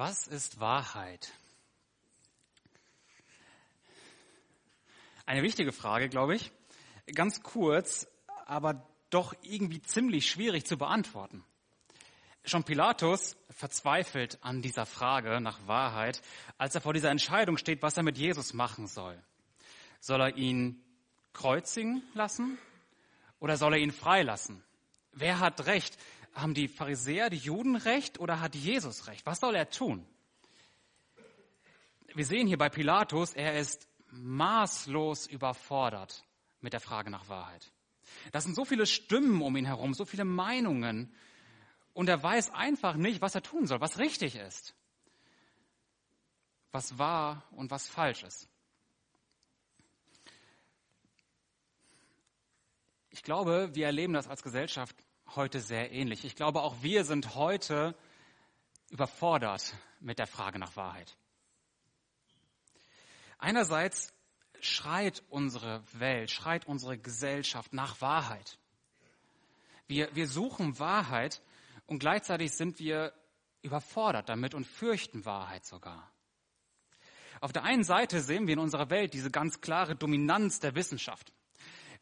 Was ist Wahrheit? Eine wichtige Frage, glaube ich. Ganz kurz, aber doch irgendwie ziemlich schwierig zu beantworten. Schon Pilatus verzweifelt an dieser Frage nach Wahrheit, als er vor dieser Entscheidung steht, was er mit Jesus machen soll. Soll er ihn kreuzigen lassen oder soll er ihn freilassen? Wer hat Recht? Haben die Pharisäer, die Juden recht oder hat Jesus recht? Was soll er tun? Wir sehen hier bei Pilatus, er ist maßlos überfordert mit der Frage nach Wahrheit. Das sind so viele Stimmen um ihn herum, so viele Meinungen. Und er weiß einfach nicht, was er tun soll, was richtig ist, was wahr und was falsch ist. Ich glaube, wir erleben das als Gesellschaft heute sehr ähnlich. Ich glaube, auch wir sind heute überfordert mit der Frage nach Wahrheit. Einerseits schreit unsere Welt, schreit unsere Gesellschaft nach Wahrheit. Wir, wir suchen Wahrheit und gleichzeitig sind wir überfordert damit und fürchten Wahrheit sogar. Auf der einen Seite sehen wir in unserer Welt diese ganz klare Dominanz der Wissenschaft.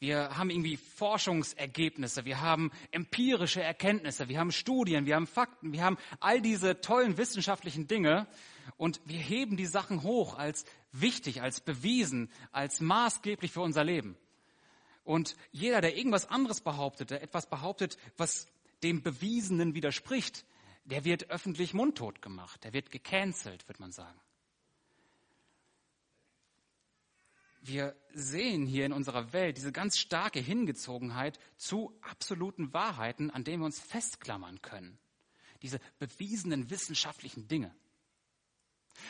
Wir haben irgendwie Forschungsergebnisse, wir haben empirische Erkenntnisse, wir haben Studien, wir haben Fakten, wir haben all diese tollen wissenschaftlichen Dinge und wir heben die Sachen hoch als wichtig, als bewiesen, als maßgeblich für unser Leben. Und jeder, der irgendwas anderes behauptet, der etwas behauptet, was dem Bewiesenen widerspricht, der wird öffentlich mundtot gemacht, der wird gecancelt, wird man sagen. Wir sehen hier in unserer Welt diese ganz starke Hingezogenheit zu absoluten Wahrheiten, an denen wir uns festklammern können. Diese bewiesenen wissenschaftlichen Dinge.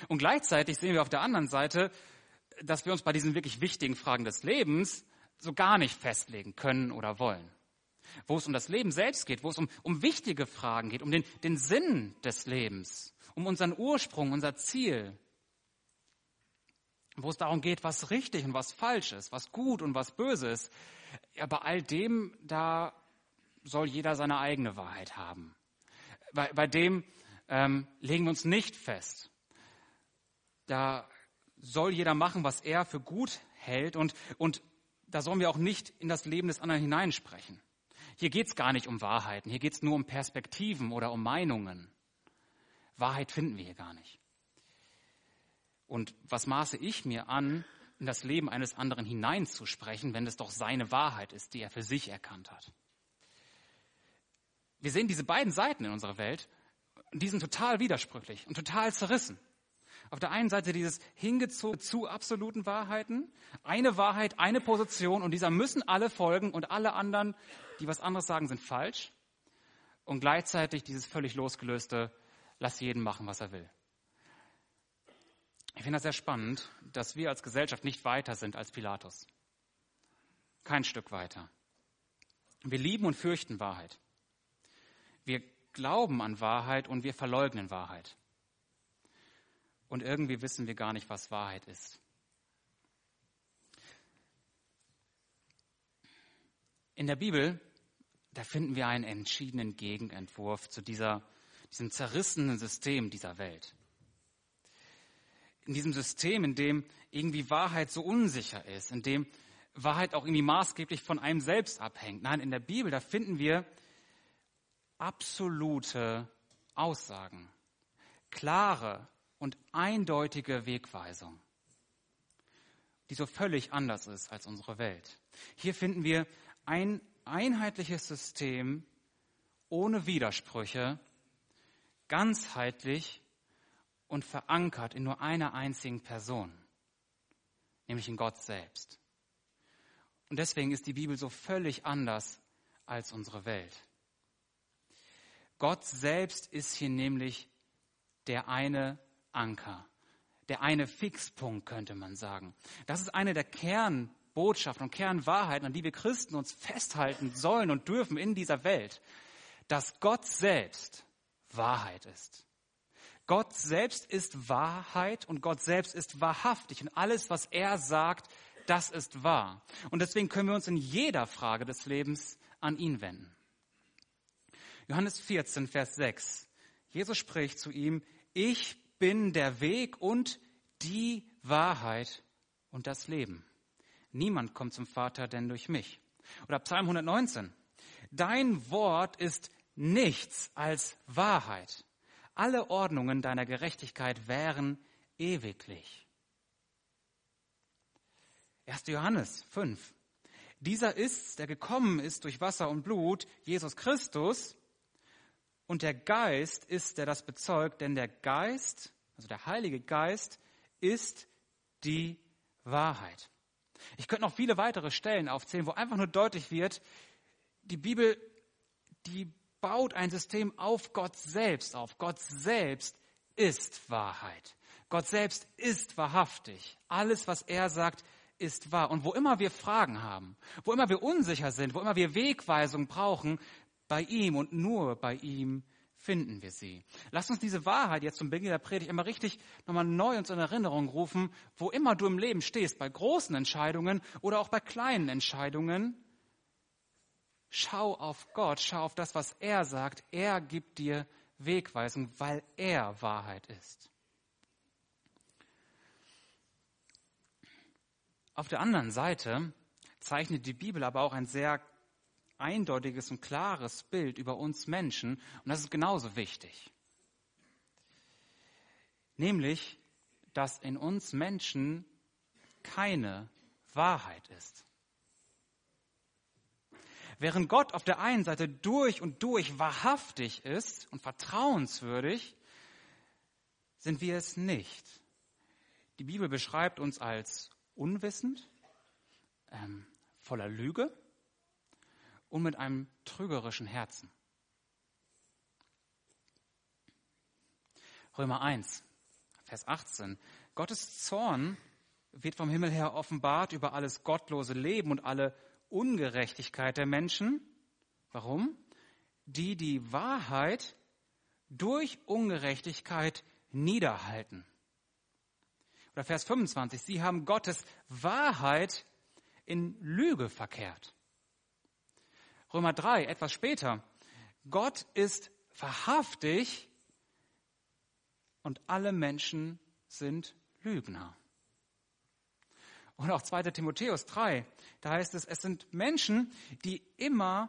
Und gleichzeitig sehen wir auf der anderen Seite, dass wir uns bei diesen wirklich wichtigen Fragen des Lebens so gar nicht festlegen können oder wollen. Wo es um das Leben selbst geht, wo es um, um wichtige Fragen geht, um den, den Sinn des Lebens, um unseren Ursprung, unser Ziel, wo es darum geht, was richtig und was falsch ist, was gut und was böse ist. Ja, bei all dem, da soll jeder seine eigene Wahrheit haben. Bei, bei dem ähm, legen wir uns nicht fest. Da soll jeder machen, was er für gut hält und, und da sollen wir auch nicht in das Leben des anderen hineinsprechen. Hier geht es gar nicht um Wahrheiten, hier geht es nur um Perspektiven oder um Meinungen. Wahrheit finden wir hier gar nicht. Und was maße ich mir an, in das Leben eines anderen hineinzusprechen, wenn es doch seine Wahrheit ist, die er für sich erkannt hat? Wir sehen diese beiden Seiten in unserer Welt, die sind total widersprüchlich und total zerrissen. Auf der einen Seite dieses hingezogen zu absoluten Wahrheiten, eine Wahrheit, eine Position und dieser müssen alle folgen und alle anderen, die was anderes sagen, sind falsch. Und gleichzeitig dieses völlig losgelöste, lass jeden machen, was er will. Ich finde das sehr spannend, dass wir als Gesellschaft nicht weiter sind als Pilatus. Kein Stück weiter. Wir lieben und fürchten Wahrheit. Wir glauben an Wahrheit und wir verleugnen Wahrheit. Und irgendwie wissen wir gar nicht, was Wahrheit ist. In der Bibel, da finden wir einen entschiedenen Gegenentwurf zu dieser, diesem zerrissenen System dieser Welt in diesem System, in dem irgendwie Wahrheit so unsicher ist, in dem Wahrheit auch irgendwie maßgeblich von einem selbst abhängt. Nein, in der Bibel, da finden wir absolute Aussagen, klare und eindeutige Wegweisung, die so völlig anders ist als unsere Welt. Hier finden wir ein einheitliches System ohne Widersprüche, ganzheitlich und verankert in nur einer einzigen Person, nämlich in Gott selbst. Und deswegen ist die Bibel so völlig anders als unsere Welt. Gott selbst ist hier nämlich der eine Anker, der eine Fixpunkt, könnte man sagen. Das ist eine der Kernbotschaften und Kernwahrheiten, an die wir Christen uns festhalten sollen und dürfen in dieser Welt, dass Gott selbst Wahrheit ist. Gott selbst ist Wahrheit und Gott selbst ist wahrhaftig. Und alles, was er sagt, das ist wahr. Und deswegen können wir uns in jeder Frage des Lebens an ihn wenden. Johannes 14, Vers 6. Jesus spricht zu ihm, ich bin der Weg und die Wahrheit und das Leben. Niemand kommt zum Vater denn durch mich. Oder Psalm 119. Dein Wort ist nichts als Wahrheit. Alle Ordnungen deiner Gerechtigkeit wären ewiglich. 1. Johannes 5. Dieser ist's, der gekommen ist durch Wasser und Blut, Jesus Christus. Und der Geist ist, der das bezeugt, denn der Geist, also der Heilige Geist, ist die Wahrheit. Ich könnte noch viele weitere Stellen aufzählen, wo einfach nur deutlich wird, die Bibel, die baut ein System auf Gott selbst auf. Gott selbst ist Wahrheit. Gott selbst ist wahrhaftig. Alles, was er sagt, ist wahr. Und wo immer wir Fragen haben, wo immer wir unsicher sind, wo immer wir Wegweisung brauchen, bei ihm und nur bei ihm finden wir sie. Lass uns diese Wahrheit jetzt zum Beginn der Predigt immer richtig nochmal neu uns in Erinnerung rufen, wo immer du im Leben stehst, bei großen Entscheidungen oder auch bei kleinen Entscheidungen. Schau auf Gott, schau auf das, was er sagt. Er gibt dir Wegweisung, weil er Wahrheit ist. Auf der anderen Seite zeichnet die Bibel aber auch ein sehr eindeutiges und klares Bild über uns Menschen und das ist genauso wichtig. Nämlich, dass in uns Menschen keine Wahrheit ist. Während Gott auf der einen Seite durch und durch wahrhaftig ist und vertrauenswürdig, sind wir es nicht. Die Bibel beschreibt uns als unwissend, ähm, voller Lüge und mit einem trügerischen Herzen. Römer 1, Vers 18. Gottes Zorn wird vom Himmel her offenbart über alles gottlose Leben und alle Ungerechtigkeit der Menschen. Warum? Die die Wahrheit durch Ungerechtigkeit niederhalten. Oder Vers 25, sie haben Gottes Wahrheit in Lüge verkehrt. Römer 3, etwas später, Gott ist wahrhaftig und alle Menschen sind Lügner. Und auch 2. Timotheus 3, da heißt es, es sind Menschen, die immer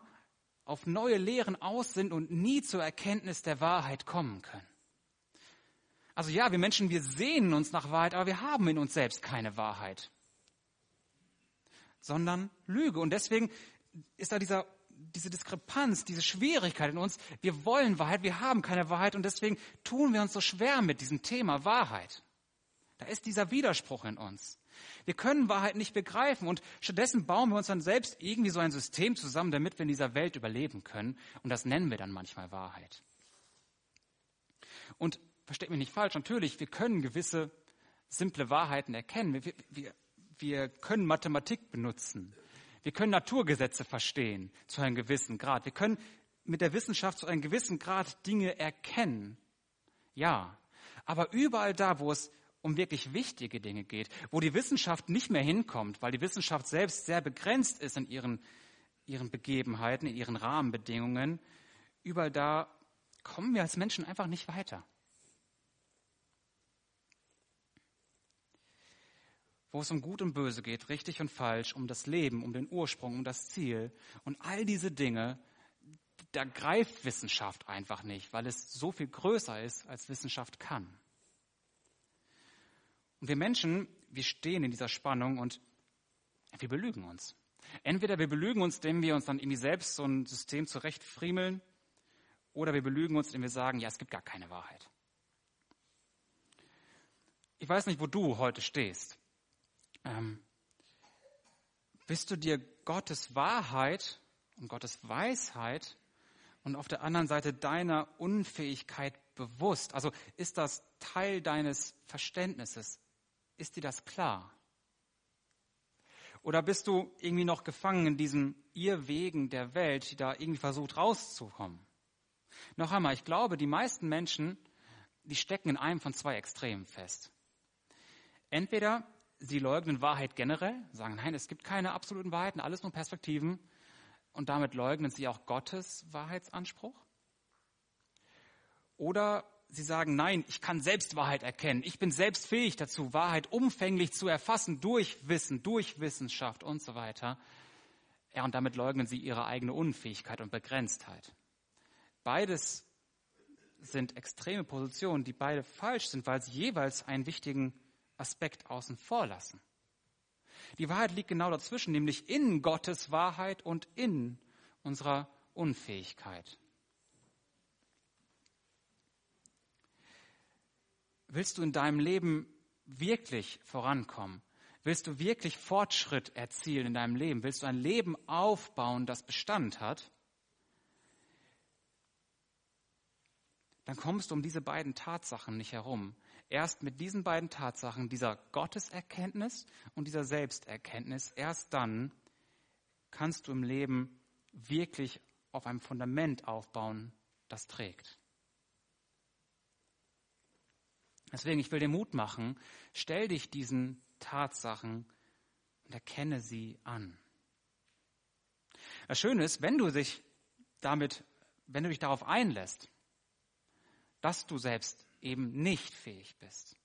auf neue Lehren aus sind und nie zur Erkenntnis der Wahrheit kommen können. Also ja, wir Menschen, wir sehnen uns nach Wahrheit, aber wir haben in uns selbst keine Wahrheit, sondern Lüge. Und deswegen ist da dieser, diese Diskrepanz, diese Schwierigkeit in uns. Wir wollen Wahrheit, wir haben keine Wahrheit und deswegen tun wir uns so schwer mit diesem Thema Wahrheit. Da ist dieser Widerspruch in uns. Wir können Wahrheit nicht begreifen und stattdessen bauen wir uns dann selbst irgendwie so ein System zusammen, damit wir in dieser Welt überleben können. Und das nennen wir dann manchmal Wahrheit. Und versteht mich nicht falsch, natürlich, wir können gewisse simple Wahrheiten erkennen. Wir, wir, wir können Mathematik benutzen. Wir können Naturgesetze verstehen zu einem gewissen Grad. Wir können mit der Wissenschaft zu einem gewissen Grad Dinge erkennen. Ja, aber überall da, wo es um wirklich wichtige Dinge geht, wo die Wissenschaft nicht mehr hinkommt, weil die Wissenschaft selbst sehr begrenzt ist in ihren, ihren Begebenheiten, in ihren Rahmenbedingungen, überall da kommen wir als Menschen einfach nicht weiter. wo es um Gut und Böse geht, richtig und falsch, um das Leben, um den Ursprung, um das Ziel und all diese Dinge, da greift Wissenschaft einfach nicht, weil es so viel größer ist, als Wissenschaft kann. Und wir Menschen, wir stehen in dieser Spannung und wir belügen uns. Entweder wir belügen uns, indem wir uns dann irgendwie selbst so ein System zurechtfriemeln, oder wir belügen uns, indem wir sagen, ja, es gibt gar keine Wahrheit. Ich weiß nicht, wo du heute stehst. Ähm, bist du dir Gottes Wahrheit und Gottes Weisheit und auf der anderen Seite deiner Unfähigkeit bewusst? Also ist das Teil deines Verständnisses? Ist dir das klar? Oder bist du irgendwie noch gefangen in diesen Irrwegen der Welt, die da irgendwie versucht rauszukommen? Noch einmal, ich glaube, die meisten Menschen, die stecken in einem von zwei Extremen fest. Entweder sie leugnen Wahrheit generell, sagen, nein, es gibt keine absoluten Wahrheiten, alles nur Perspektiven. Und damit leugnen sie auch Gottes Wahrheitsanspruch. Oder sie sagen, nein, ich kann selbst Wahrheit erkennen. Ich bin selbst fähig dazu, Wahrheit umfänglich zu erfassen durch Wissen, durch Wissenschaft und so weiter. Ja, und damit leugnen sie ihre eigene Unfähigkeit und Begrenztheit. Beides sind extreme Positionen, die beide falsch sind, weil sie jeweils einen wichtigen Aspekt außen vor lassen. Die Wahrheit liegt genau dazwischen, nämlich in Gottes Wahrheit und in unserer Unfähigkeit. Willst du in deinem Leben wirklich vorankommen? Willst du wirklich Fortschritt erzielen in deinem Leben? Willst du ein Leben aufbauen, das Bestand hat? Dann kommst du um diese beiden Tatsachen nicht herum. Erst mit diesen beiden Tatsachen, dieser Gotteserkenntnis und dieser Selbsterkenntnis, erst dann kannst du im Leben wirklich auf einem Fundament aufbauen, das trägt. Deswegen, ich will dir Mut machen, stell dich diesen Tatsachen und erkenne sie an. Das Schöne ist, wenn du dich damit, wenn du dich darauf einlässt, dass du selbst eben nicht fähig bist,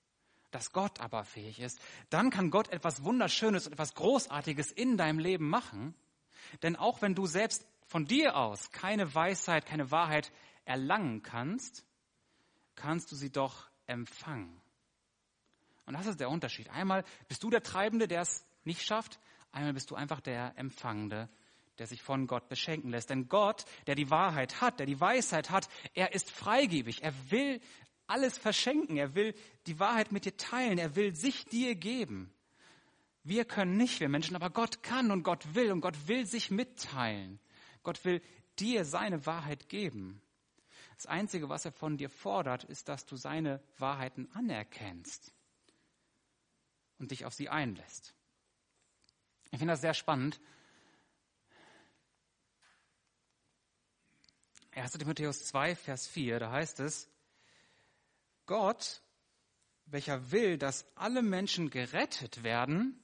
dass Gott aber fähig ist, dann kann Gott etwas Wunderschönes und etwas Großartiges in deinem Leben machen. Denn auch wenn du selbst von dir aus keine Weisheit, keine Wahrheit erlangen kannst, kannst du sie doch empfangen. Und das ist der Unterschied. Einmal bist du der Treibende, der es nicht schafft, einmal bist du einfach der Empfangende, der sich von Gott beschenken lässt. Denn Gott, der die Wahrheit hat, der die Weisheit hat, er ist freigebig. Er will alles verschenken. Er will die Wahrheit mit dir teilen. Er will sich dir geben. Wir können nicht, wir Menschen, aber Gott kann und Gott will und Gott will sich mitteilen. Gott will dir seine Wahrheit geben. Das Einzige, was er von dir fordert, ist, dass du seine Wahrheiten anerkennst und dich auf sie einlässt. Ich finde das sehr spannend. 1. Timotheus 2, Vers 4, da heißt es, Gott, welcher will, dass alle Menschen gerettet werden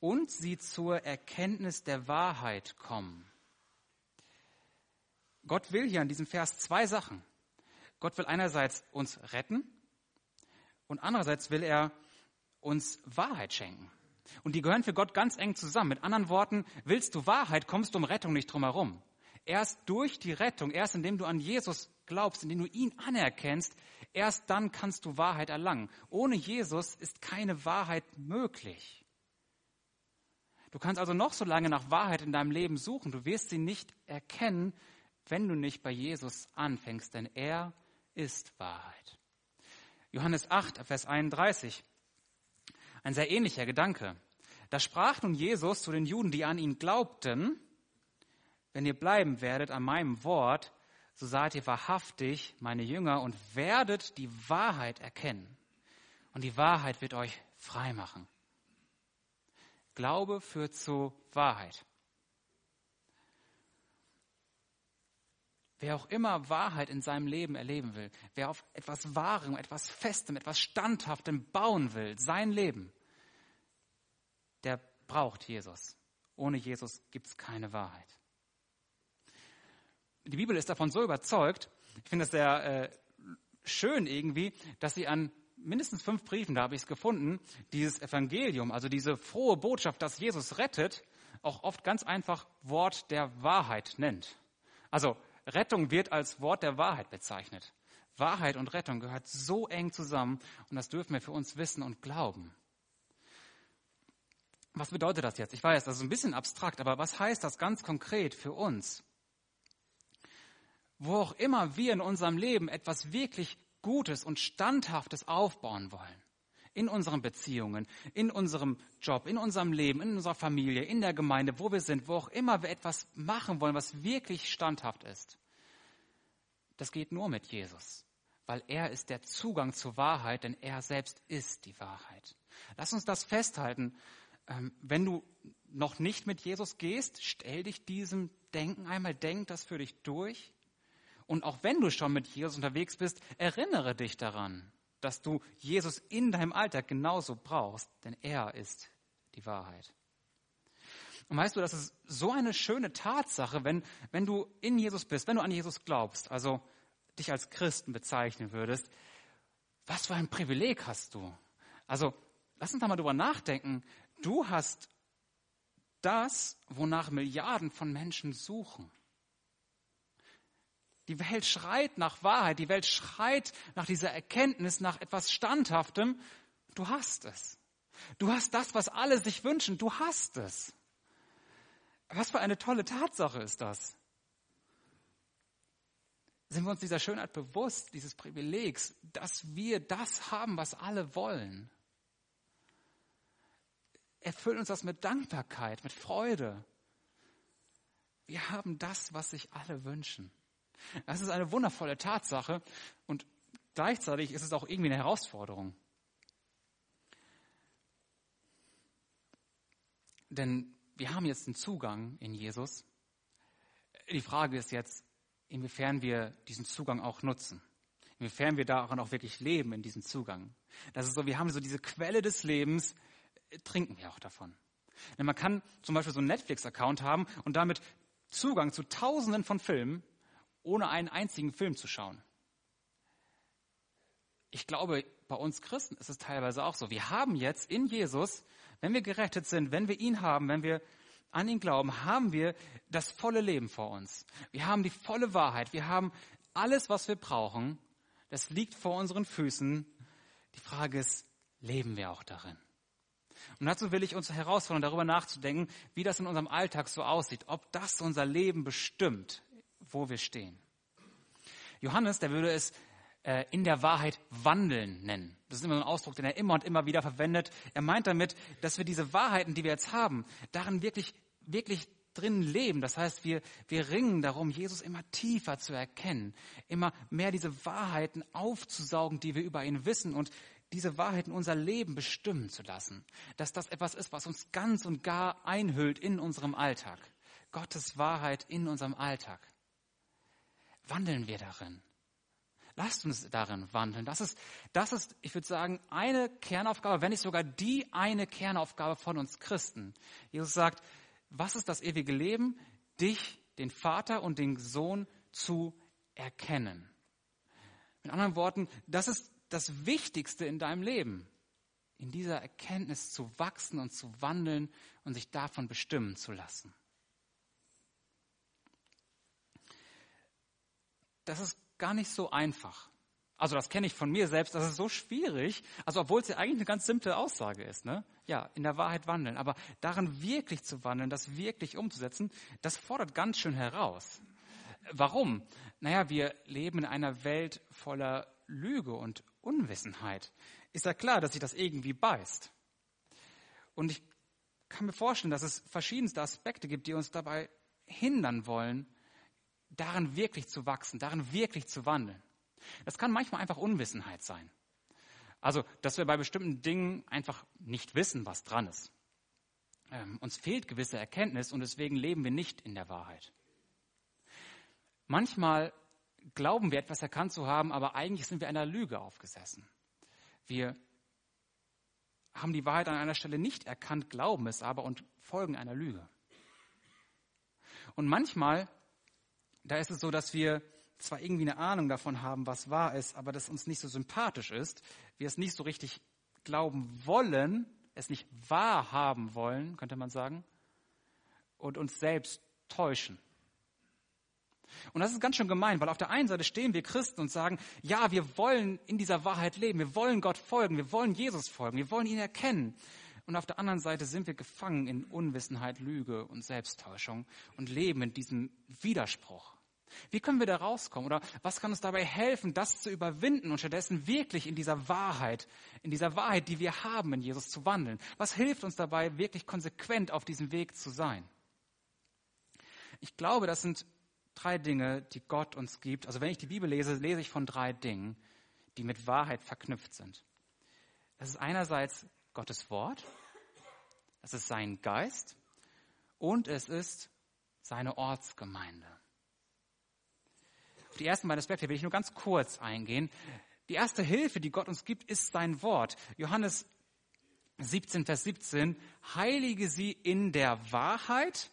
und sie zur Erkenntnis der Wahrheit kommen. Gott will hier in diesem Vers zwei Sachen. Gott will einerseits uns retten und andererseits will er uns Wahrheit schenken. Und die gehören für Gott ganz eng zusammen. Mit anderen Worten, willst du Wahrheit, kommst du um Rettung nicht drum herum. Erst durch die Rettung, erst indem du an Jesus glaubst, indem du ihn anerkennst, erst dann kannst du Wahrheit erlangen. Ohne Jesus ist keine Wahrheit möglich. Du kannst also noch so lange nach Wahrheit in deinem Leben suchen, du wirst sie nicht erkennen, wenn du nicht bei Jesus anfängst, denn er ist Wahrheit. Johannes 8, Vers 31. Ein sehr ähnlicher Gedanke. Da sprach nun Jesus zu den Juden, die an ihn glaubten, wenn ihr bleiben werdet an meinem Wort, so seid ihr wahrhaftig meine Jünger und werdet die Wahrheit erkennen. Und die Wahrheit wird euch frei machen. Glaube führt zu Wahrheit. Wer auch immer Wahrheit in seinem Leben erleben will, wer auf etwas Wahrem, etwas Festem, etwas Standhaftem bauen will, sein Leben, der braucht Jesus. Ohne Jesus gibt es keine Wahrheit. Die Bibel ist davon so überzeugt, ich finde es sehr äh, schön irgendwie, dass sie an mindestens fünf Briefen, da habe ich es gefunden, dieses Evangelium, also diese frohe Botschaft, dass Jesus rettet, auch oft ganz einfach Wort der Wahrheit nennt. Also Rettung wird als Wort der Wahrheit bezeichnet. Wahrheit und Rettung gehört so eng zusammen und das dürfen wir für uns wissen und glauben. Was bedeutet das jetzt? Ich weiß, das ist ein bisschen abstrakt, aber was heißt das ganz konkret für uns? Wo auch immer wir in unserem Leben etwas wirklich Gutes und Standhaftes aufbauen wollen, in unseren Beziehungen, in unserem Job, in unserem Leben, in unserer Familie, in der Gemeinde, wo wir sind, wo auch immer wir etwas machen wollen, was wirklich standhaft ist. Das geht nur mit Jesus, weil er ist der Zugang zur Wahrheit, denn er selbst ist die Wahrheit. Lass uns das festhalten. Ähm, wenn du noch nicht mit Jesus gehst, stell dich diesem Denken einmal, denk das für dich durch. Und auch wenn du schon mit Jesus unterwegs bist, erinnere dich daran, dass du Jesus in deinem Alltag genauso brauchst, denn er ist die Wahrheit. Und weißt du, das ist so eine schöne Tatsache, wenn, wenn du in Jesus bist, wenn du an Jesus glaubst. Also dich als Christen bezeichnen würdest, was für ein Privileg hast du? Also, lass uns da mal drüber nachdenken. Du hast das, wonach Milliarden von Menschen suchen. Die Welt schreit nach Wahrheit, die Welt schreit nach dieser Erkenntnis, nach etwas Standhaftem. Du hast es. Du hast das, was alle sich wünschen. Du hast es. Was für eine tolle Tatsache ist das? Sind wir uns dieser Schönheit bewusst, dieses Privilegs, dass wir das haben, was alle wollen? Erfüllt uns das mit Dankbarkeit, mit Freude. Wir haben das, was sich alle wünschen. Das ist eine wundervolle Tatsache und gleichzeitig ist es auch irgendwie eine Herausforderung. Denn wir haben jetzt einen Zugang in Jesus. Die Frage ist jetzt, inwiefern wir diesen Zugang auch nutzen. Inwiefern wir daran auch wirklich leben in diesem Zugang. Das ist so, wir haben so diese Quelle des Lebens, trinken wir auch davon. Denn man kann zum Beispiel so einen Netflix-Account haben und damit Zugang zu Tausenden von Filmen, ohne einen einzigen Film zu schauen. Ich glaube, bei uns Christen ist es teilweise auch so. Wir haben jetzt in Jesus, wenn wir gerettet sind, wenn wir ihn haben, wenn wir an ihn glauben, haben wir das volle Leben vor uns. Wir haben die volle Wahrheit. Wir haben alles, was wir brauchen. Das liegt vor unseren Füßen. Die Frage ist, leben wir auch darin? Und dazu will ich uns herausfordern, darüber nachzudenken, wie das in unserem Alltag so aussieht, ob das unser Leben bestimmt, wo wir stehen. Johannes, der würde es äh, in der Wahrheit wandeln nennen. Das ist immer so ein Ausdruck, den er immer und immer wieder verwendet. Er meint damit, dass wir diese Wahrheiten, die wir jetzt haben, darin wirklich, wirklich drin leben. Das heißt, wir, wir ringen darum, Jesus immer tiefer zu erkennen, immer mehr diese Wahrheiten aufzusaugen, die wir über ihn wissen und diese Wahrheiten unser Leben bestimmen zu lassen. Dass das etwas ist, was uns ganz und gar einhüllt in unserem Alltag. Gottes Wahrheit in unserem Alltag. Wandeln wir darin. Lasst uns darin wandeln. Das ist, das ist, ich würde sagen, eine Kernaufgabe, wenn nicht sogar die eine Kernaufgabe von uns Christen. Jesus sagt, was ist das ewige Leben? Dich, den Vater und den Sohn zu erkennen. Mit anderen Worten, das ist das Wichtigste in deinem Leben, in dieser Erkenntnis zu wachsen und zu wandeln und sich davon bestimmen zu lassen. Das ist gar nicht so einfach. Also das kenne ich von mir selbst, das ist so schwierig, also obwohl es ja eigentlich eine ganz simple Aussage ist, ne? Ja, in der Wahrheit wandeln, aber darin wirklich zu wandeln, das wirklich umzusetzen, das fordert ganz schön heraus. Warum? Naja, wir leben in einer Welt voller Lüge und Unwissenheit. Ist ja klar, dass sich das irgendwie beißt. Und ich kann mir vorstellen, dass es verschiedenste Aspekte gibt, die uns dabei hindern wollen, darin wirklich zu wachsen, darin wirklich zu wandeln. Das kann manchmal einfach Unwissenheit sein. Also, dass wir bei bestimmten Dingen einfach nicht wissen, was dran ist. Ähm, uns fehlt gewisse Erkenntnis und deswegen leben wir nicht in der Wahrheit. Manchmal glauben wir etwas erkannt zu haben, aber eigentlich sind wir einer Lüge aufgesessen. Wir haben die Wahrheit an einer Stelle nicht erkannt, glauben es aber und folgen einer Lüge. Und manchmal, da ist es so, dass wir zwar irgendwie eine Ahnung davon haben, was wahr ist, aber das uns nicht so sympathisch ist, wir es nicht so richtig glauben wollen, es nicht wahrhaben wollen, könnte man sagen, und uns selbst täuschen. Und das ist ganz schön gemein, weil auf der einen Seite stehen wir Christen und sagen, ja, wir wollen in dieser Wahrheit leben, wir wollen Gott folgen, wir wollen Jesus folgen, wir wollen ihn erkennen. Und auf der anderen Seite sind wir gefangen in Unwissenheit, Lüge und Selbsttäuschung und leben in diesem Widerspruch. Wie können wir da rauskommen? Oder was kann uns dabei helfen, das zu überwinden und stattdessen wirklich in dieser Wahrheit, in dieser Wahrheit, die wir haben, in Jesus zu wandeln? Was hilft uns dabei, wirklich konsequent auf diesem Weg zu sein? Ich glaube, das sind drei Dinge, die Gott uns gibt. Also wenn ich die Bibel lese, lese ich von drei Dingen, die mit Wahrheit verknüpft sind. Das ist einerseits Gottes Wort, es ist sein Geist und es ist seine Ortsgemeinde. Auf die ersten beiden Aspekte will ich nur ganz kurz eingehen. Die erste Hilfe, die Gott uns gibt, ist sein Wort. Johannes 17, Vers 17, heilige sie in der Wahrheit,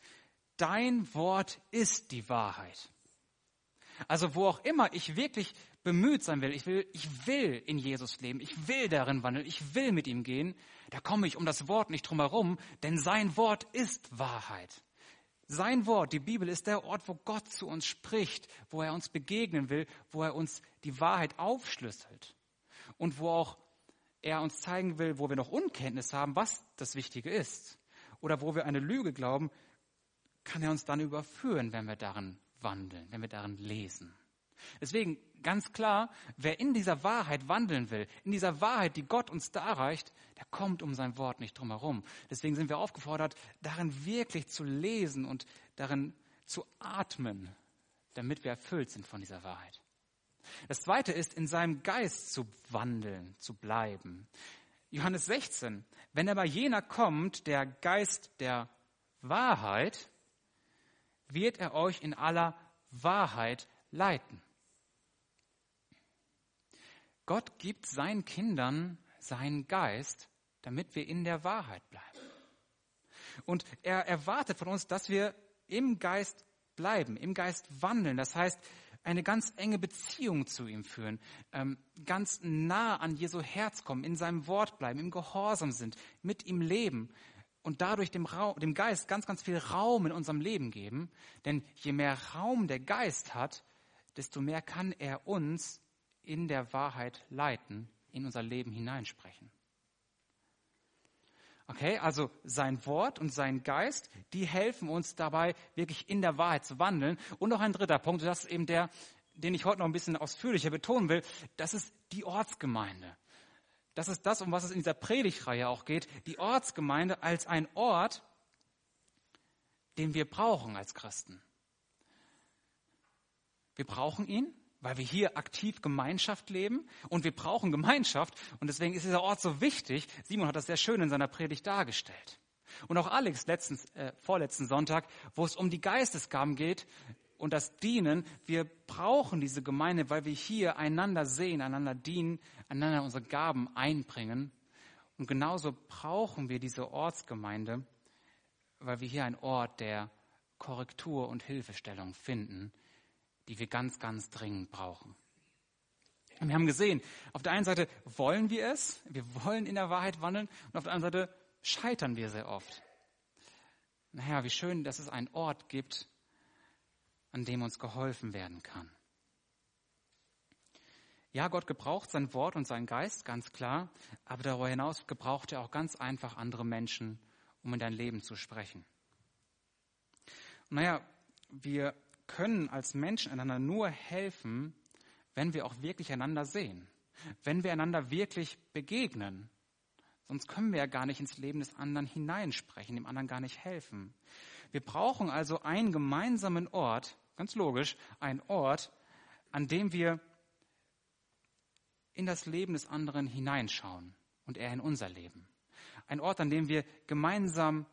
dein Wort ist die Wahrheit. Also wo auch immer ich wirklich bemüht sein will, ich will, ich will in Jesus leben, ich will darin wandeln, ich will mit ihm gehen, da komme ich um das Wort nicht drum herum, denn sein Wort ist Wahrheit. Sein Wort, die Bibel, ist der Ort, wo Gott zu uns spricht, wo er uns begegnen will, wo er uns die Wahrheit aufschlüsselt und wo auch er uns zeigen will, wo wir noch Unkenntnis haben, was das Wichtige ist. Oder wo wir eine Lüge glauben, kann er uns dann überführen, wenn wir darin wandeln, wenn wir darin lesen. Deswegen ganz klar, wer in dieser Wahrheit wandeln will, in dieser Wahrheit, die Gott uns darreicht, der kommt um sein Wort nicht drum herum. Deswegen sind wir aufgefordert, darin wirklich zu lesen und darin zu atmen, damit wir erfüllt sind von dieser Wahrheit. Das zweite ist, in seinem Geist zu wandeln, zu bleiben. Johannes 16, wenn aber jener kommt, der Geist der Wahrheit, wird er euch in aller Wahrheit leiten. Gott gibt seinen Kindern seinen Geist, damit wir in der Wahrheit bleiben. Und er erwartet von uns, dass wir im Geist bleiben, im Geist wandeln. Das heißt, eine ganz enge Beziehung zu ihm führen, ähm, ganz nah an Jesu Herz kommen, in seinem Wort bleiben, im Gehorsam sind, mit ihm leben und dadurch dem, Raum, dem Geist ganz, ganz viel Raum in unserem Leben geben. Denn je mehr Raum der Geist hat, desto mehr kann er uns in der Wahrheit leiten, in unser Leben hineinsprechen. Okay, also sein Wort und sein Geist, die helfen uns dabei, wirklich in der Wahrheit zu wandeln. Und noch ein dritter Punkt, das ist eben der, den ich heute noch ein bisschen ausführlicher betonen will, das ist die Ortsgemeinde. Das ist das, um was es in dieser Predigtreihe auch geht. Die Ortsgemeinde als ein Ort, den wir brauchen als Christen. Wir brauchen ihn, weil wir hier aktiv Gemeinschaft leben und wir brauchen Gemeinschaft und deswegen ist dieser Ort so wichtig. Simon hat das sehr schön in seiner Predigt dargestellt. Und auch Alex letztens, äh, vorletzten Sonntag, wo es um die Geistesgaben geht und das Dienen. Wir brauchen diese Gemeinde, weil wir hier einander sehen, einander dienen, einander unsere Gaben einbringen. Und genauso brauchen wir diese Ortsgemeinde, weil wir hier einen Ort der Korrektur und Hilfestellung finden, die wir ganz, ganz dringend brauchen. Und wir haben gesehen, auf der einen Seite wollen wir es, wir wollen in der Wahrheit wandeln, und auf der anderen Seite scheitern wir sehr oft. Naja, wie schön, dass es einen Ort gibt, an dem uns geholfen werden kann. Ja, Gott gebraucht sein Wort und seinen Geist, ganz klar, aber darüber hinaus gebraucht er auch ganz einfach andere Menschen, um in dein Leben zu sprechen. Naja, wir können als Menschen einander nur helfen, wenn wir auch wirklich einander sehen, wenn wir einander wirklich begegnen. Sonst können wir ja gar nicht ins Leben des anderen hineinsprechen, dem anderen gar nicht helfen. Wir brauchen also einen gemeinsamen Ort, ganz logisch, einen Ort, an dem wir in das Leben des anderen hineinschauen und er in unser Leben. Ein Ort, an dem wir gemeinsam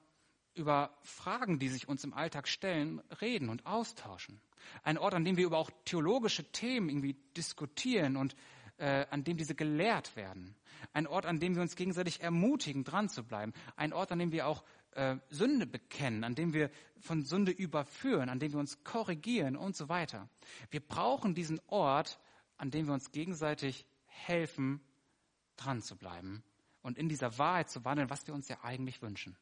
über Fragen, die sich uns im Alltag stellen, reden und austauschen. Ein Ort, an dem wir über auch theologische Themen irgendwie diskutieren und äh, an dem diese gelehrt werden. Ein Ort, an dem wir uns gegenseitig ermutigen, dran zu bleiben. Ein Ort, an dem wir auch äh, Sünde bekennen, an dem wir von Sünde überführen, an dem wir uns korrigieren und so weiter. Wir brauchen diesen Ort, an dem wir uns gegenseitig helfen, dran zu bleiben und in dieser Wahrheit zu wandeln, was wir uns ja eigentlich wünschen.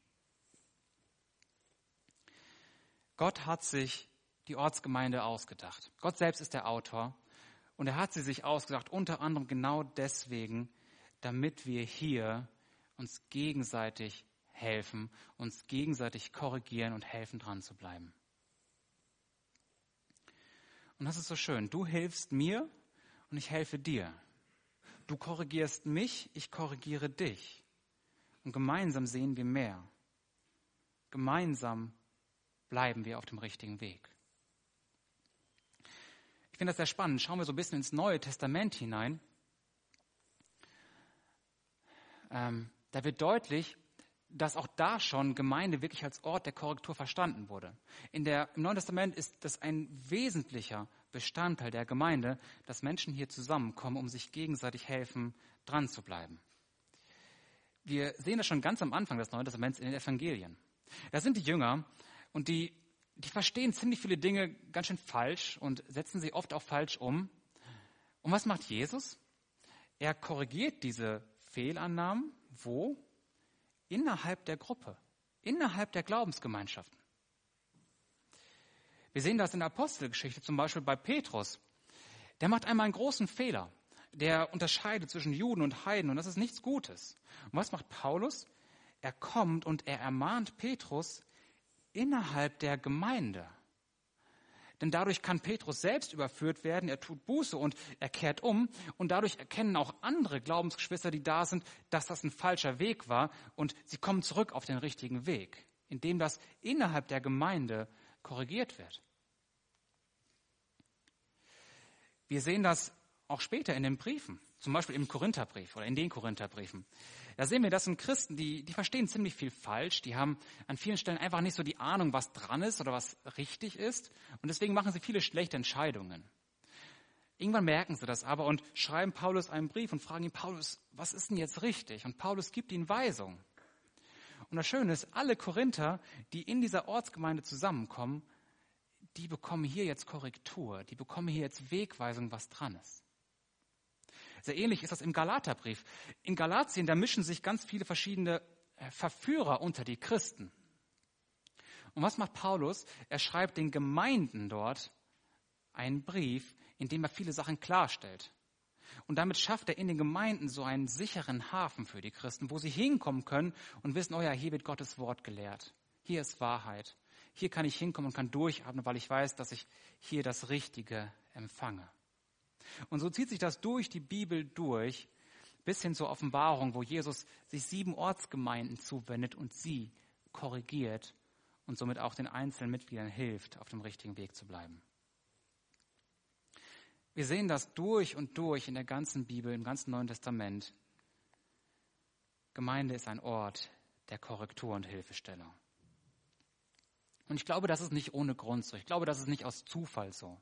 Gott hat sich die Ortsgemeinde ausgedacht. Gott selbst ist der Autor und er hat sie sich ausgedacht, unter anderem genau deswegen, damit wir hier uns gegenseitig helfen, uns gegenseitig korrigieren und helfen, dran zu bleiben. Und das ist so schön. Du hilfst mir und ich helfe dir. Du korrigierst mich, ich korrigiere dich. Und gemeinsam sehen wir mehr. Gemeinsam bleiben wir auf dem richtigen Weg. Ich finde das sehr spannend. Schauen wir so ein bisschen ins Neue Testament hinein. Ähm, da wird deutlich, dass auch da schon Gemeinde wirklich als Ort der Korrektur verstanden wurde. In der, Im Neuen Testament ist das ein wesentlicher Bestandteil der Gemeinde, dass Menschen hier zusammenkommen, um sich gegenseitig helfen, dran zu bleiben. Wir sehen das schon ganz am Anfang des Neuen Testaments in den Evangelien. Da sind die Jünger und die die verstehen ziemlich viele Dinge ganz schön falsch und setzen sie oft auch falsch um. Und was macht Jesus? Er korrigiert diese Fehlannahmen. Wo? Innerhalb der Gruppe, innerhalb der Glaubensgemeinschaften. Wir sehen das in der Apostelgeschichte, zum Beispiel bei Petrus. Der macht einmal einen großen Fehler. Der unterscheidet zwischen Juden und Heiden und das ist nichts Gutes. Und was macht Paulus? Er kommt und er ermahnt Petrus innerhalb der Gemeinde. Denn dadurch kann Petrus selbst überführt werden, er tut Buße und er kehrt um und dadurch erkennen auch andere Glaubensgeschwister, die da sind, dass das ein falscher Weg war und sie kommen zurück auf den richtigen Weg, indem das innerhalb der Gemeinde korrigiert wird. Wir sehen das auch später in den Briefen, zum Beispiel im Korintherbrief oder in den Korintherbriefen. Da sehen wir, das sind Christen, die, die verstehen ziemlich viel falsch. Die haben an vielen Stellen einfach nicht so die Ahnung, was dran ist oder was richtig ist. Und deswegen machen sie viele schlechte Entscheidungen. Irgendwann merken sie das aber und schreiben Paulus einen Brief und fragen ihn, Paulus, was ist denn jetzt richtig? Und Paulus gibt ihnen Weisung. Und das Schöne ist, alle Korinther, die in dieser Ortsgemeinde zusammenkommen, die bekommen hier jetzt Korrektur, die bekommen hier jetzt Wegweisung, was dran ist. Sehr ähnlich ist das im Galaterbrief. In Galatien, da mischen sich ganz viele verschiedene äh, Verführer unter die Christen. Und was macht Paulus? Er schreibt den Gemeinden dort einen Brief, in dem er viele Sachen klarstellt. Und damit schafft er in den Gemeinden so einen sicheren Hafen für die Christen, wo sie hinkommen können und wissen, oh ja, hier wird Gottes Wort gelehrt. Hier ist Wahrheit. Hier kann ich hinkommen und kann durchatmen, weil ich weiß, dass ich hier das Richtige empfange. Und so zieht sich das durch die Bibel durch, bis hin zur Offenbarung, wo Jesus sich sieben Ortsgemeinden zuwendet und sie korrigiert und somit auch den einzelnen Mitgliedern hilft, auf dem richtigen Weg zu bleiben. Wir sehen das durch und durch in der ganzen Bibel, im ganzen Neuen Testament. Gemeinde ist ein Ort der Korrektur und Hilfestellung. Und ich glaube, das ist nicht ohne Grund so. Ich glaube, das ist nicht aus Zufall so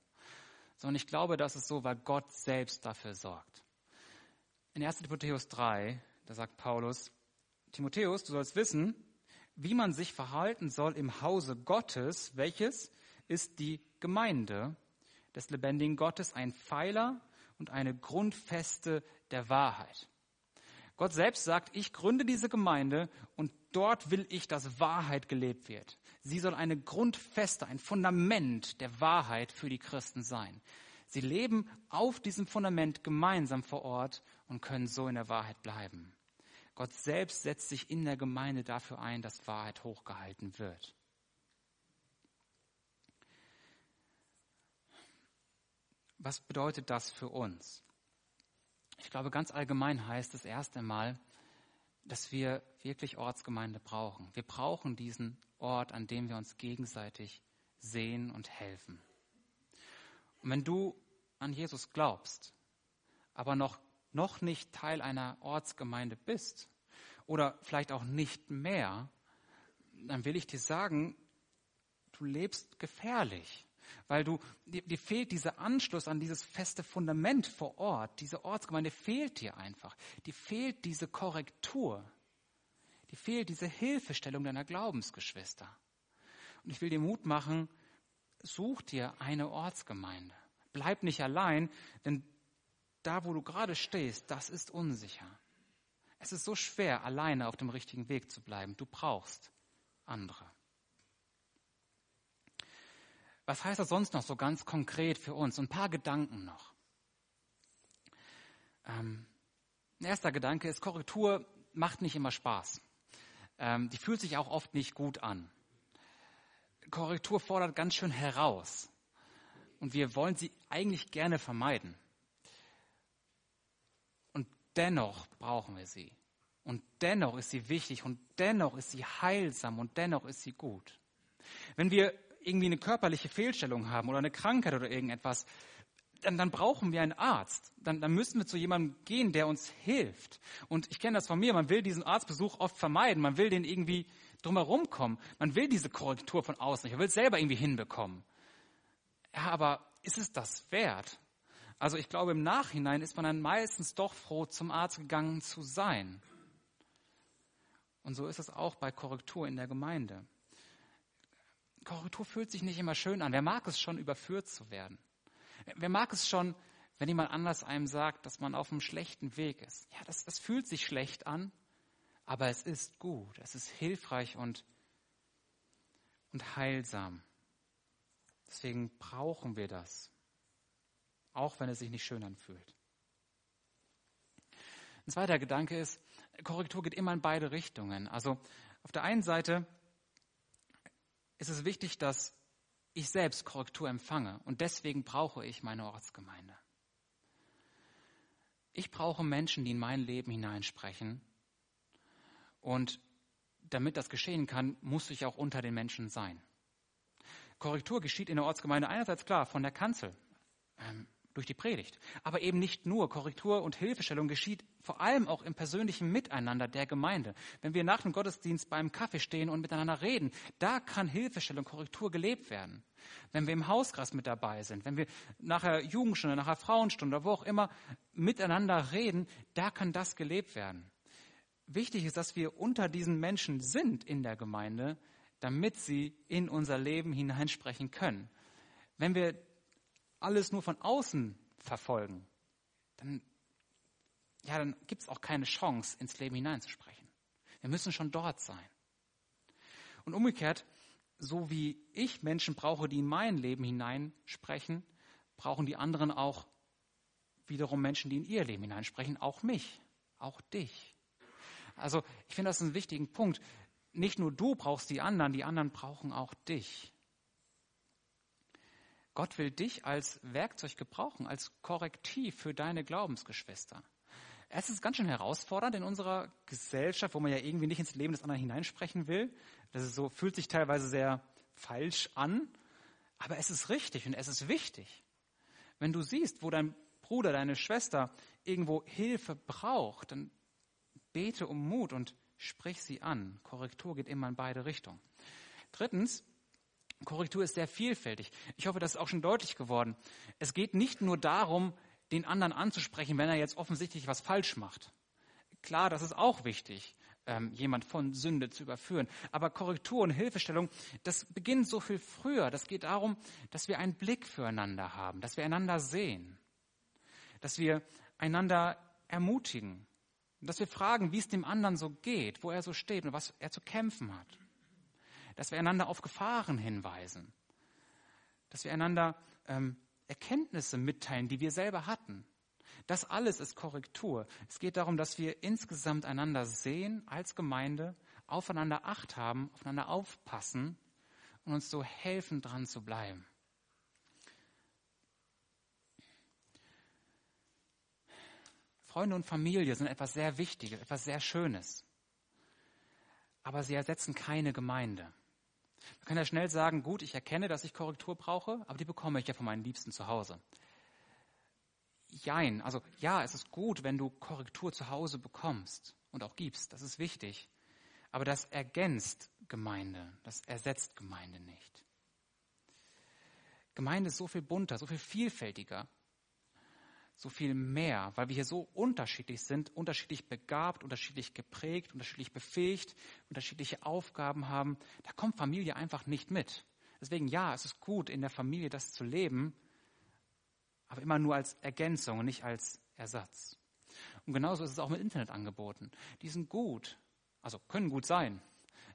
sondern ich glaube, das ist so, weil Gott selbst dafür sorgt. In 1. Timotheus 3, da sagt Paulus, Timotheus, du sollst wissen, wie man sich verhalten soll im Hause Gottes, welches ist die Gemeinde des lebendigen Gottes, ein Pfeiler und eine Grundfeste der Wahrheit. Gott selbst sagt, ich gründe diese Gemeinde und dort will ich, dass Wahrheit gelebt wird. Sie soll eine Grundfeste, ein Fundament der Wahrheit für die Christen sein. Sie leben auf diesem Fundament gemeinsam vor Ort und können so in der Wahrheit bleiben. Gott selbst setzt sich in der Gemeinde dafür ein, dass Wahrheit hochgehalten wird. Was bedeutet das für uns? Ich glaube, ganz allgemein heißt es erst einmal, dass wir wirklich Ortsgemeinde brauchen. Wir brauchen diesen Ort, an dem wir uns gegenseitig sehen und helfen. Und wenn du an Jesus glaubst, aber noch, noch nicht Teil einer Ortsgemeinde bist oder vielleicht auch nicht mehr, dann will ich dir sagen, du lebst gefährlich, weil du, dir, dir fehlt dieser Anschluss an dieses feste Fundament vor Ort. Diese Ortsgemeinde fehlt dir einfach. Dir fehlt diese Korrektur. Dir fehlt diese Hilfestellung deiner Glaubensgeschwister. Und ich will dir Mut machen, such dir eine Ortsgemeinde. Bleib nicht allein, denn da, wo du gerade stehst, das ist unsicher. Es ist so schwer, alleine auf dem richtigen Weg zu bleiben. Du brauchst andere. Was heißt das sonst noch so ganz konkret für uns? Ein paar Gedanken noch. Ähm, erster Gedanke ist, Korrektur macht nicht immer Spaß ähm, die fühlt sich auch oft nicht gut an. Korrektur fordert ganz schön heraus. Und wir wollen sie eigentlich gerne vermeiden. Und dennoch brauchen wir sie. Und dennoch ist sie wichtig und dennoch ist sie heilsam und dennoch ist sie gut. Wenn wir irgendwie eine körperliche Fehlstellung haben oder eine Krankheit oder irgendetwas, dann, dann brauchen wir einen Arzt. Dann, dann müssen wir zu jemandem gehen, der uns hilft. Und ich kenne das von mir, man will diesen Arztbesuch oft vermeiden. Man will den irgendwie drumherum kommen. Man will diese Korrektur von außen nicht. Man will es selber irgendwie hinbekommen. Ja, aber ist es das wert? Also ich glaube, im Nachhinein ist man dann meistens doch froh, zum Arzt gegangen zu sein. Und so ist es auch bei Korrektur in der Gemeinde. Korrektur fühlt sich nicht immer schön an. Wer mag es schon, überführt zu werden? Wer mag es schon, wenn jemand anders einem sagt, dass man auf einem schlechten Weg ist? Ja, das, das fühlt sich schlecht an, aber es ist gut, es ist hilfreich und, und heilsam. Deswegen brauchen wir das, auch wenn es sich nicht schön anfühlt. Ein zweiter Gedanke ist, Korrektur geht immer in beide Richtungen. Also auf der einen Seite ist es wichtig, dass ich selbst Korrektur empfange und deswegen brauche ich meine Ortsgemeinde. Ich brauche Menschen, die in mein Leben hineinsprechen und damit das geschehen kann, muss ich auch unter den Menschen sein. Korrektur geschieht in der Ortsgemeinde einerseits klar von der Kanzel. Ähm, durch die Predigt. Aber eben nicht nur. Korrektur und Hilfestellung geschieht vor allem auch im persönlichen Miteinander der Gemeinde. Wenn wir nach dem Gottesdienst beim Kaffee stehen und miteinander reden, da kann Hilfestellung, Korrektur gelebt werden. Wenn wir im Hauskreis mit dabei sind, wenn wir nachher Jugendstunde, nachher Frauenstunde, wo auch immer miteinander reden, da kann das gelebt werden. Wichtig ist, dass wir unter diesen Menschen sind in der Gemeinde, damit sie in unser Leben hineinsprechen können. Wenn wir alles nur von außen verfolgen, dann, ja, dann gibt es auch keine Chance, ins Leben hineinzusprechen. Wir müssen schon dort sein. Und umgekehrt, so wie ich Menschen brauche, die in mein Leben hineinsprechen, brauchen die anderen auch wiederum Menschen, die in ihr Leben hineinsprechen, auch mich, auch dich. Also ich finde das einen wichtigen Punkt. Nicht nur du brauchst die anderen, die anderen brauchen auch dich. Gott will dich als Werkzeug gebrauchen, als Korrektiv für deine Glaubensgeschwister. Es ist ganz schön herausfordernd in unserer Gesellschaft, wo man ja irgendwie nicht ins Leben des anderen hineinsprechen will. Das ist so, fühlt sich teilweise sehr falsch an. Aber es ist richtig und es ist wichtig. Wenn du siehst, wo dein Bruder, deine Schwester irgendwo Hilfe braucht, dann bete um Mut und sprich sie an. Korrektur geht immer in beide Richtungen. Drittens, Korrektur ist sehr vielfältig. Ich hoffe, das ist auch schon deutlich geworden. Es geht nicht nur darum, den anderen anzusprechen, wenn er jetzt offensichtlich was falsch macht. Klar, das ist auch wichtig, ähm, jemand von Sünde zu überführen. Aber Korrektur und Hilfestellung, das beginnt so viel früher. Das geht darum, dass wir einen Blick füreinander haben, dass wir einander sehen, dass wir einander ermutigen, dass wir fragen, wie es dem anderen so geht, wo er so steht und was er zu kämpfen hat dass wir einander auf Gefahren hinweisen, dass wir einander ähm, Erkenntnisse mitteilen, die wir selber hatten. Das alles ist Korrektur. Es geht darum, dass wir insgesamt einander sehen als Gemeinde, aufeinander Acht haben, aufeinander aufpassen und uns so helfen, dran zu bleiben. Freunde und Familie sind etwas sehr Wichtiges, etwas sehr Schönes. Aber sie ersetzen keine Gemeinde. Man kann ja schnell sagen, gut, ich erkenne, dass ich Korrektur brauche, aber die bekomme ich ja von meinen Liebsten zu Hause. Jein, also ja, es ist gut, wenn du Korrektur zu Hause bekommst und auch gibst, das ist wichtig. Aber das ergänzt Gemeinde, das ersetzt Gemeinde nicht. Gemeinde ist so viel bunter, so viel vielfältiger so viel mehr, weil wir hier so unterschiedlich sind, unterschiedlich begabt, unterschiedlich geprägt, unterschiedlich befähigt, unterschiedliche Aufgaben haben. Da kommt Familie einfach nicht mit. Deswegen ja, es ist gut, in der Familie das zu leben, aber immer nur als Ergänzung und nicht als Ersatz. Und genauso ist es auch mit Internetangeboten. Die sind gut, also können gut sein.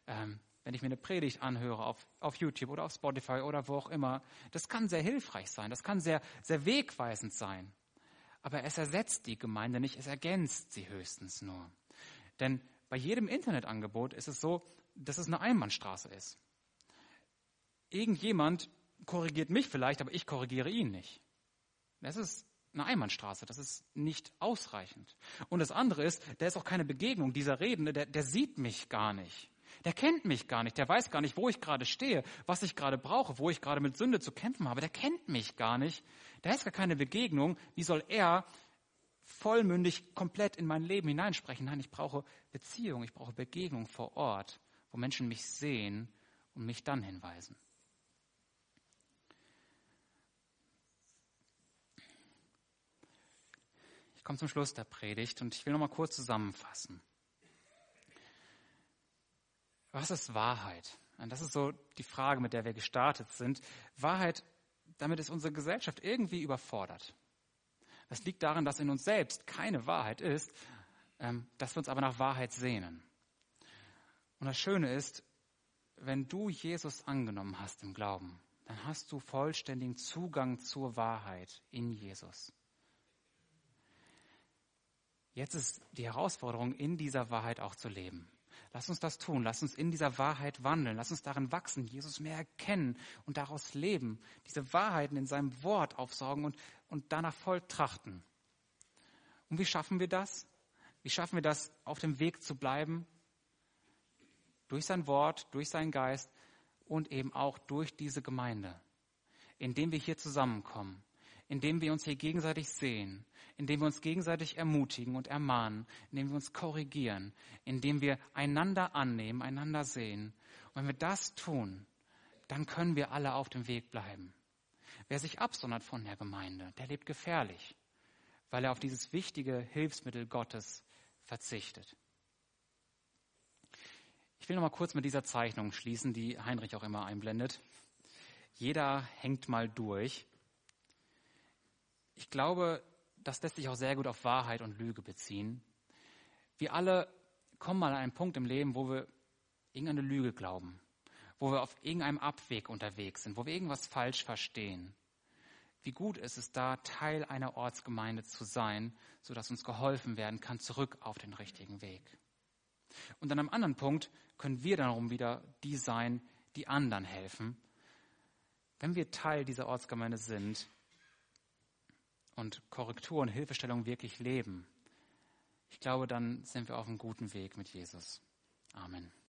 Ähm, wenn ich mir eine Predigt anhöre auf, auf YouTube oder auf Spotify oder wo auch immer, das kann sehr hilfreich sein, das kann sehr, sehr wegweisend sein aber es ersetzt die Gemeinde nicht, es ergänzt sie höchstens nur. Denn bei jedem Internetangebot ist es so, dass es eine Einbahnstraße ist. Irgendjemand korrigiert mich vielleicht, aber ich korrigiere ihn nicht. Das ist eine Einbahnstraße, das ist nicht ausreichend. Und das andere ist, da ist auch keine Begegnung. Dieser Redende, der, der sieht mich gar nicht. Der kennt mich gar nicht, der weiß gar nicht, wo ich gerade stehe, was ich gerade brauche, wo ich gerade mit Sünde zu kämpfen habe. Der kennt mich gar nicht. Da ist gar keine Begegnung. Wie soll er vollmündig komplett in mein Leben hineinsprechen? Nein, ich brauche Beziehung, ich brauche Begegnung vor Ort, wo Menschen mich sehen und mich dann hinweisen. Ich komme zum Schluss der Predigt und ich will noch mal kurz zusammenfassen. Was ist Wahrheit? Und das ist so die Frage, mit der wir gestartet sind. Wahrheit, damit ist unsere Gesellschaft irgendwie überfordert. Das liegt daran, dass in uns selbst keine Wahrheit ist, ähm, dass wir uns aber nach Wahrheit sehnen. Und das Schöne ist, wenn du Jesus angenommen hast im Glauben, dann hast du vollständigen Zugang zur Wahrheit in Jesus. Jetzt ist die Herausforderung, in dieser Wahrheit auch zu leben. Lass uns das tun. Lass uns in dieser Wahrheit wandeln. Lass uns darin wachsen, Jesus mehr erkennen und daraus leben. Diese Wahrheiten in seinem Wort aufsaugen und, und danach voll trachten. Und wie schaffen wir das? Wie schaffen wir das, auf dem Weg zu bleiben? Durch sein Wort, durch seinen Geist und eben auch durch diese Gemeinde, indem wir hier zusammenkommen, indem wir uns hier gegenseitig sehen, indem wir uns gegenseitig ermutigen und ermahnen, indem wir uns korrigieren, indem wir einander annehmen, einander sehen. Und wenn wir das tun, dann können wir alle auf dem Weg bleiben. Wer sich absondert von der Gemeinde, der lebt gefährlich, weil er auf dieses wichtige Hilfsmittel Gottes verzichtet. Ich will noch mal kurz mit dieser Zeichnung schließen, die Heinrich auch immer einblendet. Jeder hängt mal durch. Ich glaube, das lässt sich auch sehr gut auf Wahrheit und Lüge beziehen. Wir alle kommen mal an einen Punkt im Leben, wo wir irgendeine Lüge glauben, wo wir auf irgendeinem Abweg unterwegs sind, wo wir irgendwas falsch verstehen. Wie gut ist es da, Teil einer Ortsgemeinde zu sein, sodass uns geholfen werden kann, zurück auf den richtigen Weg. Und an einem anderen Punkt können wir darum wieder die sein, die anderen helfen. Wenn wir Teil dieser Ortsgemeinde sind, und Korrektur und Hilfestellung wirklich leben, ich glaube, dann sind wir auf einem guten Weg mit Jesus. Amen.